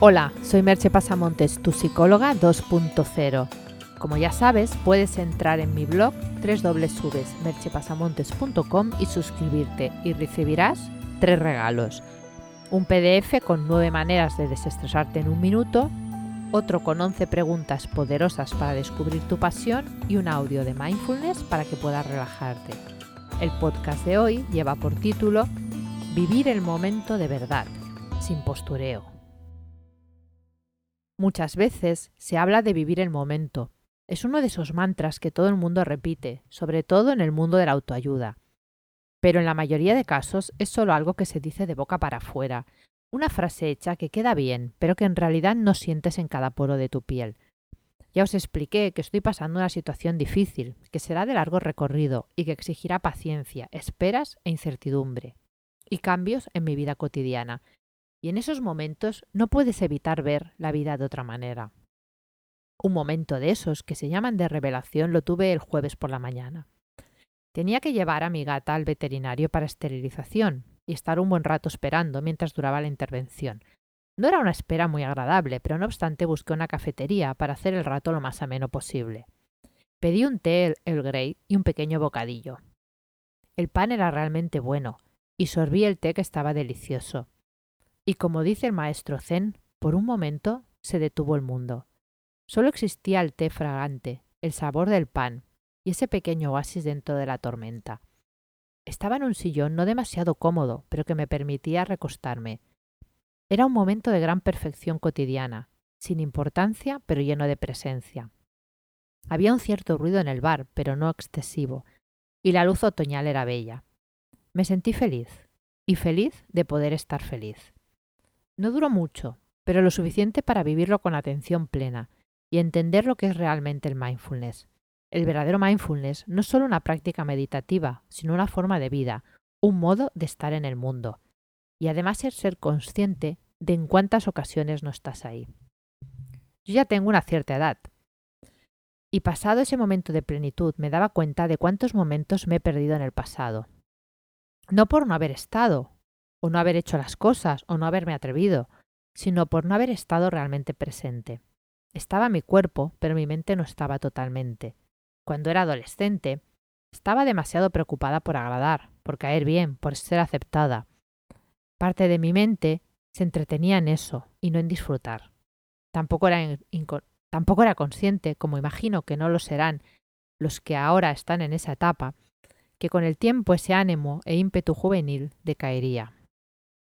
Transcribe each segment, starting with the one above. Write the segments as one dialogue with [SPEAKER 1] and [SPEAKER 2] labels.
[SPEAKER 1] Hola, soy Merche Pasamontes, tu psicóloga 2.0. Como ya sabes, puedes entrar en mi blog www.merchepasamontes.com y suscribirte y recibirás tres regalos. Un PDF con nueve maneras de desestresarte en un minuto, otro con 11 preguntas poderosas para descubrir tu pasión y un audio de mindfulness para que puedas relajarte. El podcast de hoy lleva por título Vivir el momento de verdad, sin postureo. Muchas veces se habla de vivir el momento. Es uno de esos mantras que todo el mundo repite, sobre todo en el mundo de la autoayuda. Pero en la mayoría de casos es solo algo que se dice de boca para afuera, una frase hecha que queda bien, pero que en realidad no sientes en cada poro de tu piel. Ya os expliqué que estoy pasando una situación difícil, que será de largo recorrido y que exigirá paciencia, esperas e incertidumbre, y cambios en mi vida cotidiana, y en esos momentos no puedes evitar ver la vida de otra manera. Un momento de esos que se llaman de revelación lo tuve el jueves por la mañana. Tenía que llevar a mi gata al veterinario para esterilización y estar un buen rato esperando mientras duraba la intervención. No era una espera muy agradable, pero no obstante busqué una cafetería para hacer el rato lo más ameno posible. Pedí un té el Grey y un pequeño bocadillo. El pan era realmente bueno, y sorbí el té que estaba delicioso. Y como dice el maestro Zen, por un momento se detuvo el mundo. Solo existía el té fragante, el sabor del pan y ese pequeño oasis dentro de la tormenta. Estaba en un sillón no demasiado cómodo, pero que me permitía recostarme. Era un momento de gran perfección cotidiana, sin importancia, pero lleno de presencia. Había un cierto ruido en el bar, pero no excesivo, y la luz otoñal era bella. Me sentí feliz, y feliz de poder estar feliz. No duró mucho, pero lo suficiente para vivirlo con atención plena y entender lo que es realmente el mindfulness. El verdadero mindfulness no es solo una práctica meditativa, sino una forma de vida, un modo de estar en el mundo. Y además ser consciente de en cuántas ocasiones no estás ahí. Yo ya tengo una cierta edad. Y pasado ese momento de plenitud me daba cuenta de cuántos momentos me he perdido en el pasado. No por no haber estado, o no haber hecho las cosas, o no haberme atrevido, sino por no haber estado realmente presente. Estaba mi cuerpo, pero mi mente no estaba totalmente. Cuando era adolescente, estaba demasiado preocupada por agradar, por caer bien, por ser aceptada. Parte de mi mente se entretenía en eso y no en disfrutar. Tampoco era, tampoco era consciente, como imagino que no lo serán los que ahora están en esa etapa, que con el tiempo ese ánimo e ímpetu juvenil decaería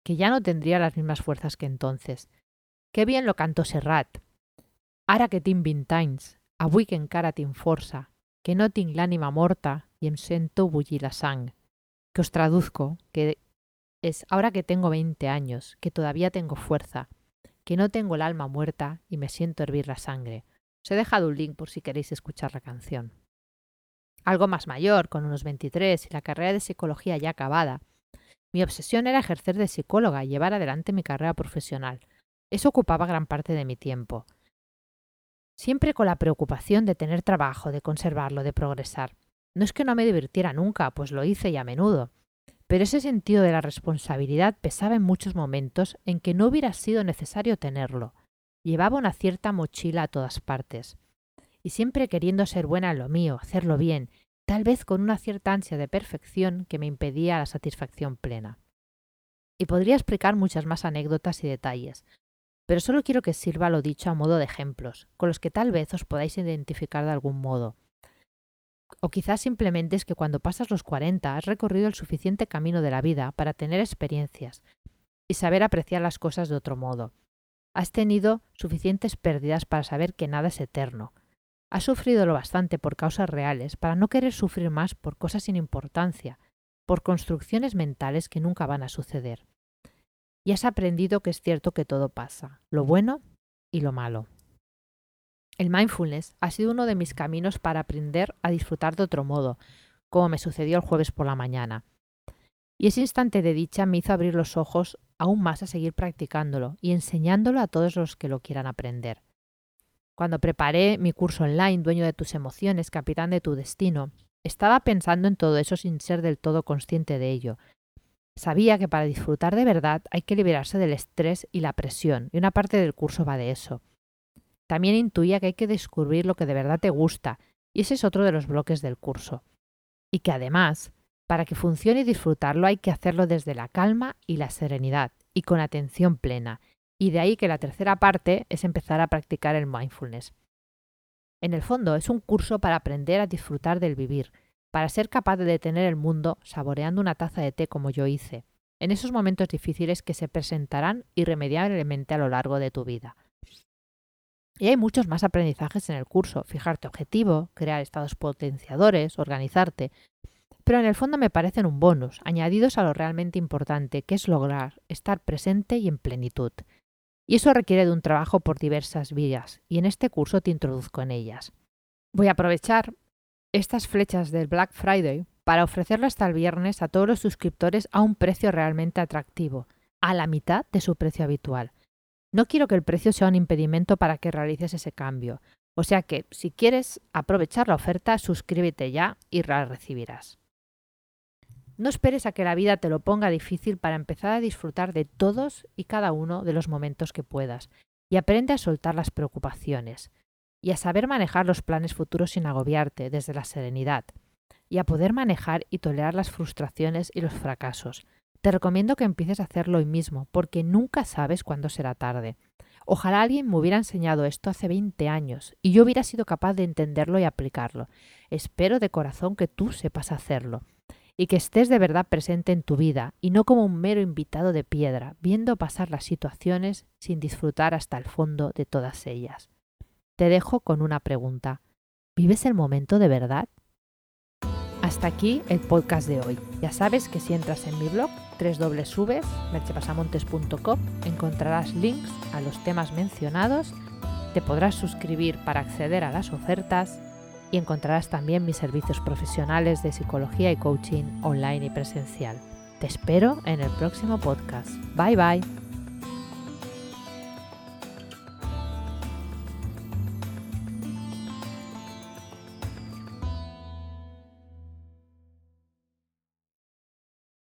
[SPEAKER 1] que ya no tendría las mismas fuerzas que entonces. Qué bien lo cantó Serrat. Ara que tinc vint anys, avui que encara tinc força, que no tinc l'ànima morta y em sento bullir la sang. Que os traduzco, que es ahora que tengo 20 años, que todavía tengo fuerza, que no tengo el alma muerta y me siento hervir la sangre. Os he dejado un link por si queréis escuchar la canción. Algo más mayor, con unos 23 y la carrera de psicología ya acabada, mi obsesión era ejercer de psicóloga y llevar adelante mi carrera profesional. Eso ocupaba gran parte de mi tiempo. Siempre con la preocupación de tener trabajo, de conservarlo, de progresar. No es que no me divirtiera nunca, pues lo hice y a menudo. Pero ese sentido de la responsabilidad pesaba en muchos momentos en que no hubiera sido necesario tenerlo. Llevaba una cierta mochila a todas partes. Y siempre queriendo ser buena en lo mío, hacerlo bien, tal vez con una cierta ansia de perfección que me impedía la satisfacción plena. Y podría explicar muchas más anécdotas y detalles, pero solo quiero que sirva lo dicho a modo de ejemplos, con los que tal vez os podáis identificar de algún modo. O quizás simplemente es que cuando pasas los 40 has recorrido el suficiente camino de la vida para tener experiencias y saber apreciar las cosas de otro modo. Has tenido suficientes pérdidas para saber que nada es eterno, Has sufrido lo bastante por causas reales para no querer sufrir más por cosas sin importancia, por construcciones mentales que nunca van a suceder. Y has aprendido que es cierto que todo pasa, lo bueno y lo malo. El mindfulness ha sido uno de mis caminos para aprender a disfrutar de otro modo, como me sucedió el jueves por la mañana. Y ese instante de dicha me hizo abrir los ojos aún más a seguir practicándolo y enseñándolo a todos los que lo quieran aprender. Cuando preparé mi curso online, Dueño de tus emociones, Capitán de tu destino, estaba pensando en todo eso sin ser del todo consciente de ello. Sabía que para disfrutar de verdad hay que liberarse del estrés y la presión, y una parte del curso va de eso. También intuía que hay que descubrir lo que de verdad te gusta, y ese es otro de los bloques del curso. Y que además, para que funcione y disfrutarlo hay que hacerlo desde la calma y la serenidad, y con atención plena. Y de ahí que la tercera parte es empezar a practicar el mindfulness. En el fondo es un curso para aprender a disfrutar del vivir, para ser capaz de detener el mundo saboreando una taza de té como yo hice, en esos momentos difíciles que se presentarán irremediablemente a lo largo de tu vida. Y hay muchos más aprendizajes en el curso, fijarte objetivo, crear estados potenciadores, organizarte, pero en el fondo me parecen un bonus, añadidos a lo realmente importante, que es lograr estar presente y en plenitud. Y eso requiere de un trabajo por diversas vías, y en este curso te introduzco en ellas. Voy a aprovechar estas flechas del Black Friday para ofrecerlo hasta el viernes a todos los suscriptores a un precio realmente atractivo, a la mitad de su precio habitual. No quiero que el precio sea un impedimento para que realices ese cambio, o sea que si quieres aprovechar la oferta, suscríbete ya y la recibirás. No esperes a que la vida te lo ponga difícil para empezar a disfrutar de todos y cada uno de los momentos que puedas y aprende a soltar las preocupaciones y a saber manejar los planes futuros sin agobiarte desde la serenidad y a poder manejar y tolerar las frustraciones y los fracasos. Te recomiendo que empieces a hacerlo hoy mismo porque nunca sabes cuándo será tarde. Ojalá alguien me hubiera enseñado esto hace 20 años y yo hubiera sido capaz de entenderlo y aplicarlo. Espero de corazón que tú sepas hacerlo y que estés de verdad presente en tu vida y no como un mero invitado de piedra, viendo pasar las situaciones sin disfrutar hasta el fondo de todas ellas. Te dejo con una pregunta. ¿Vives el momento de verdad? Hasta aquí el podcast de hoy. Ya sabes que si entras en mi blog www.merchepasamontes.com encontrarás links a los temas mencionados, te podrás suscribir para acceder a las ofertas y encontrarás también mis servicios profesionales de psicología y coaching online y presencial. Te espero en el próximo podcast. Bye bye.